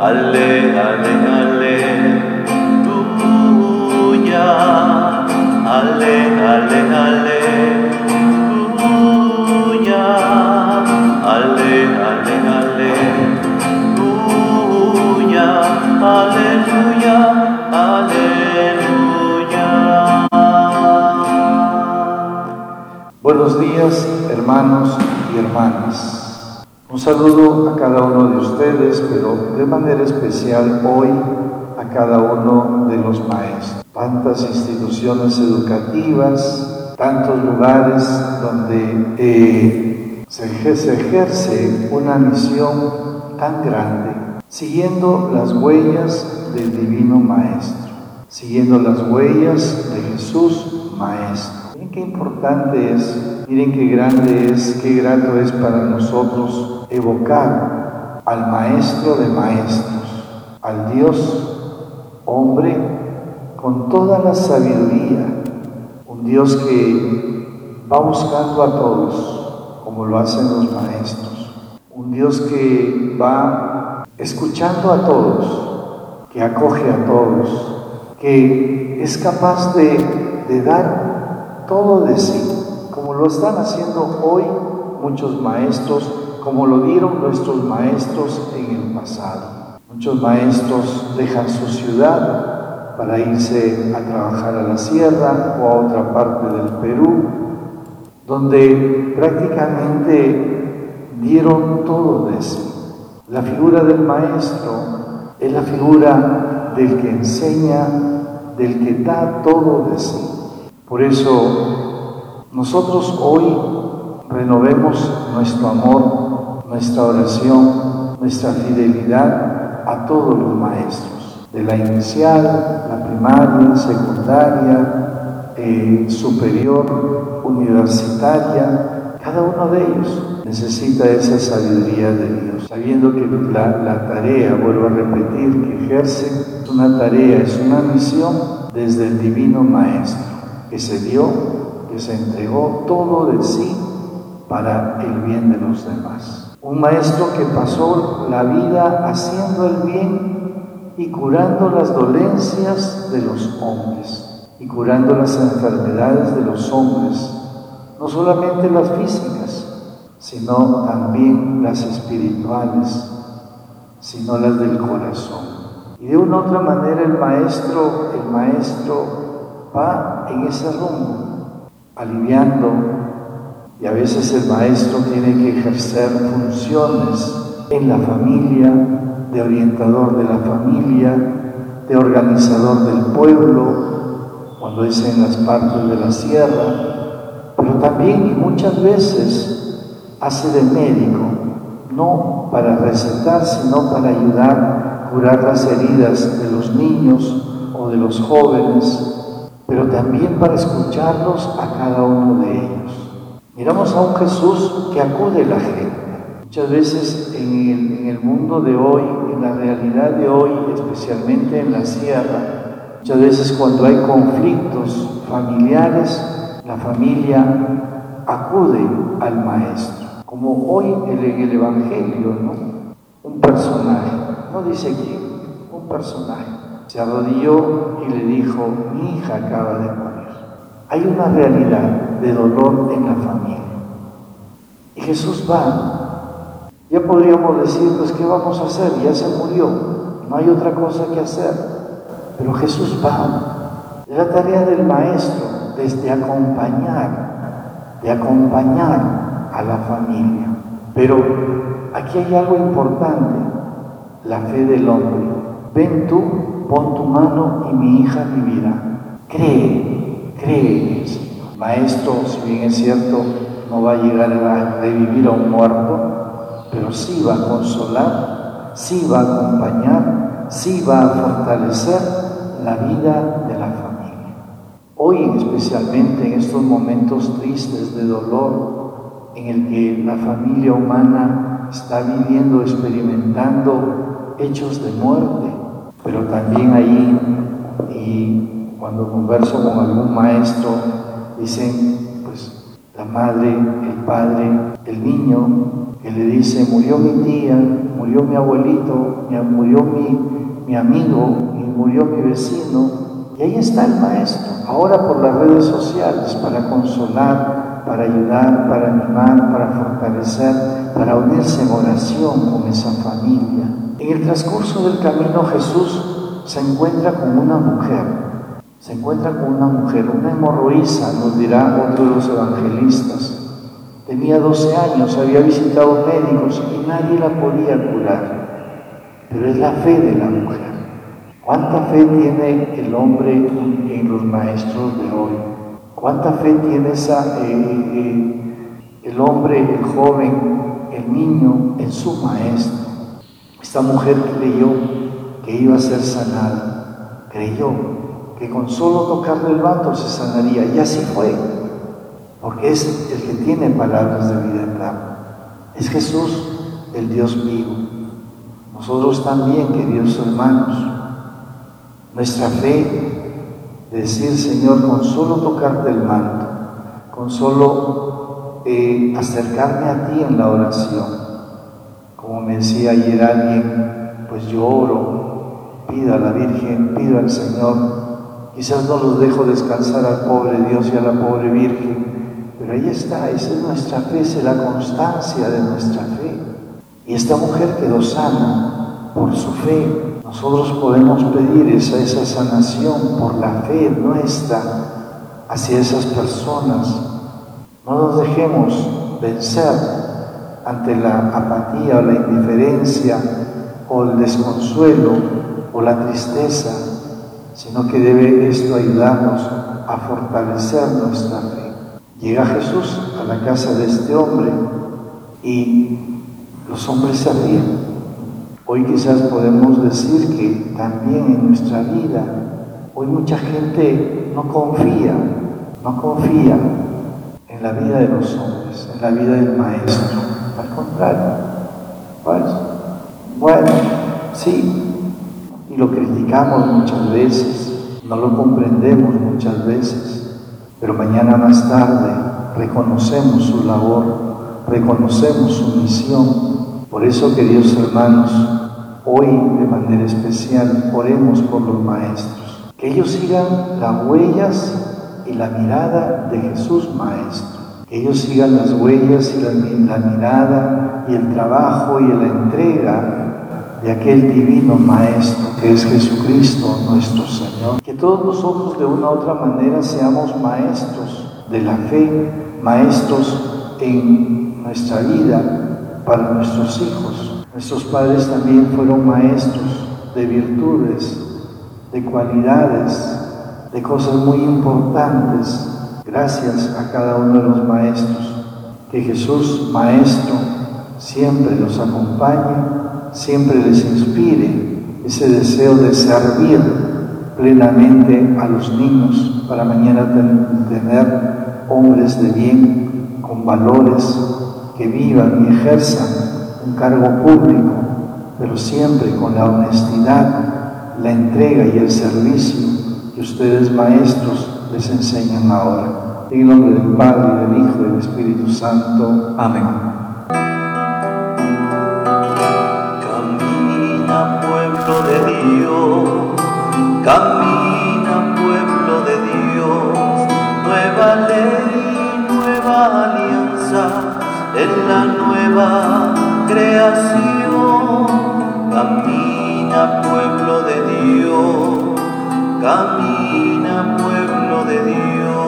Ale, ale, aleluya. Ale, ale, aleluya. Ale, ale, aleluya. Aleluya, aleluya. Buenos días, hermanos y hermanas. Un saludo a cada uno de ustedes, pero de manera especial hoy a cada uno de los maestros. Tantas instituciones educativas, tantos lugares donde eh, se, se ejerce una misión tan grande, siguiendo las huellas del Divino Maestro, siguiendo las huellas de Jesús Maestro. Qué importante es, miren qué grande es, qué grato es para nosotros evocar al Maestro de Maestros, al Dios hombre con toda la sabiduría, un Dios que va buscando a todos, como lo hacen los maestros, un Dios que va escuchando a todos, que acoge a todos, que es capaz de, de dar todo de sí, como lo están haciendo hoy muchos maestros como lo dieron nuestros maestros en el pasado. Muchos maestros dejan su ciudad para irse a trabajar a la sierra o a otra parte del Perú, donde prácticamente dieron todo de sí. La figura del maestro es la figura del que enseña, del que da todo de sí. Por eso nosotros hoy renovemos nuestro amor nuestra oración, nuestra fidelidad a todos los maestros, de la inicial, la primaria, secundaria, eh, superior, universitaria, cada uno de ellos necesita esa sabiduría de Dios, sabiendo que la, la tarea, vuelvo a repetir, que ejerce es una tarea, es una misión desde el Divino Maestro, que se dio, que se entregó todo de sí para el bien de los demás. Un maestro que pasó la vida haciendo el bien y curando las dolencias de los hombres y curando las enfermedades de los hombres, no solamente las físicas, sino también las espirituales, sino las del corazón. Y de una otra manera el maestro, el maestro va en ese rumbo, aliviando y a veces el maestro tiene que ejercer funciones en la familia, de orientador de la familia, de organizador del pueblo, cuando es en las partes de la sierra, pero también y muchas veces hace de médico, no para recetar, sino para ayudar curar las heridas de los niños o de los jóvenes, pero también para escucharlos a cada uno de ellos. Miramos a un Jesús que acude a la gente. Muchas veces en el, mundo de hoy, en la realidad de hoy, especialmente en la sierra, muchas veces cuando hay conflictos familiares, la familia acude al maestro. Como hoy en el Evangelio, ¿no? Un personaje, no dice quién, un personaje. Se arrodilló y le dijo, mi hija acaba de morir. Hay una realidad de dolor en la familia. Y Jesús va. Ya podríamos decir, pues, ¿qué vamos a hacer? Ya se murió. No hay otra cosa que hacer. Pero Jesús va. Es la tarea del maestro, desde acompañar, de acompañar a la familia. Pero aquí hay algo importante, la fe del hombre. Ven tú, pon tu mano y mi hija vivirá. Cree, cree Maestro, si bien es cierto, no va a llegar a revivir a un muerto, pero sí va a consolar, sí va a acompañar, sí va a fortalecer la vida de la familia. Hoy, especialmente en estos momentos tristes de dolor, en el que la familia humana está viviendo, experimentando hechos de muerte, pero también ahí, y cuando converso con algún maestro, dicen, pues la madre, el padre, el niño que le dice, murió mi tía, murió mi abuelito, murió mi, mi amigo murió mi vecino. Y ahí está el maestro, ahora por las redes sociales, para consolar, para ayudar, para animar, para fortalecer, para unirse en oración con esa familia. En el transcurso del camino Jesús se encuentra con una mujer, se encuentra con una mujer, una hemorroísa, nos dirá otro de los evangelistas. Tenía 12 años, había visitado médicos y nadie la podía curar. Pero es la fe de la mujer. ¿Cuánta fe tiene el hombre en los maestros de hoy? ¿Cuánta fe tiene eh, eh, el hombre, el joven, el niño en su maestro? Esta mujer creyó que iba a ser sanada, creyó que con solo tocarle el vato se sanaría, y así fue, porque es el que tiene palabras de vida eterna. Es Jesús, el Dios vivo. Nosotros también, queridos hermanos, nuestra fe de decir, Señor, con solo tocarte el manto, con solo eh, acercarme a ti en la oración, como me decía ayer alguien, pues yo oro, pido a la Virgen, pido al Señor. Quizás no los dejo descansar al pobre Dios y a la pobre Virgen, pero ahí está, esa es nuestra fe, esa es la constancia de nuestra fe. Y esta mujer quedó sana por su fe. Nosotros podemos pedir esa, esa sanación por la fe nuestra hacia esas personas. No nos dejemos vencer ante la apatía o la indiferencia o el desconsuelo o la tristeza, sino que debe esto ayudarnos a fortalecer nuestra fe. Llega Jesús a la casa de este hombre y los hombres se ríen. Hoy quizás podemos decir que también en nuestra vida, hoy mucha gente no confía, no confía en la vida de los hombres, en la vida del Maestro. Pues, bueno, sí, y lo criticamos muchas veces, no lo comprendemos muchas veces, pero mañana más tarde reconocemos su labor, reconocemos su misión. Por eso, queridos hermanos, hoy de manera especial oremos por los maestros, que ellos sigan las huellas y la mirada de Jesús Maestro ellos sigan las huellas y la, mirada y el trabajo y la entrega de aquel divino Maestro que es Jesucristo nuestro Señor. Que todos nosotros de una u otra manera seamos maestros de la fe, maestros en nuestra vida para nuestros hijos. Nuestros padres también fueron maestros de virtudes, de cualidades, de cosas muy importantes Gracias a cada uno de los maestros. Que Jesús, Maestro, siempre los acompañe, siempre les inspire ese deseo de servir plenamente a los niños para mañana tener hombres de bien, con valores, que vivan y ejerzan un cargo público, pero siempre con la honestidad, la entrega y el servicio que ustedes maestros les enseñan ahora. En el nombre del Padre, del Hijo y del Espíritu Santo. Amén. Camina pueblo de Dios, camina pueblo de Dios, nueva ley, nueva alianza, en la nueva creación. Camina pueblo de Dios, Camina pueblo de Dios.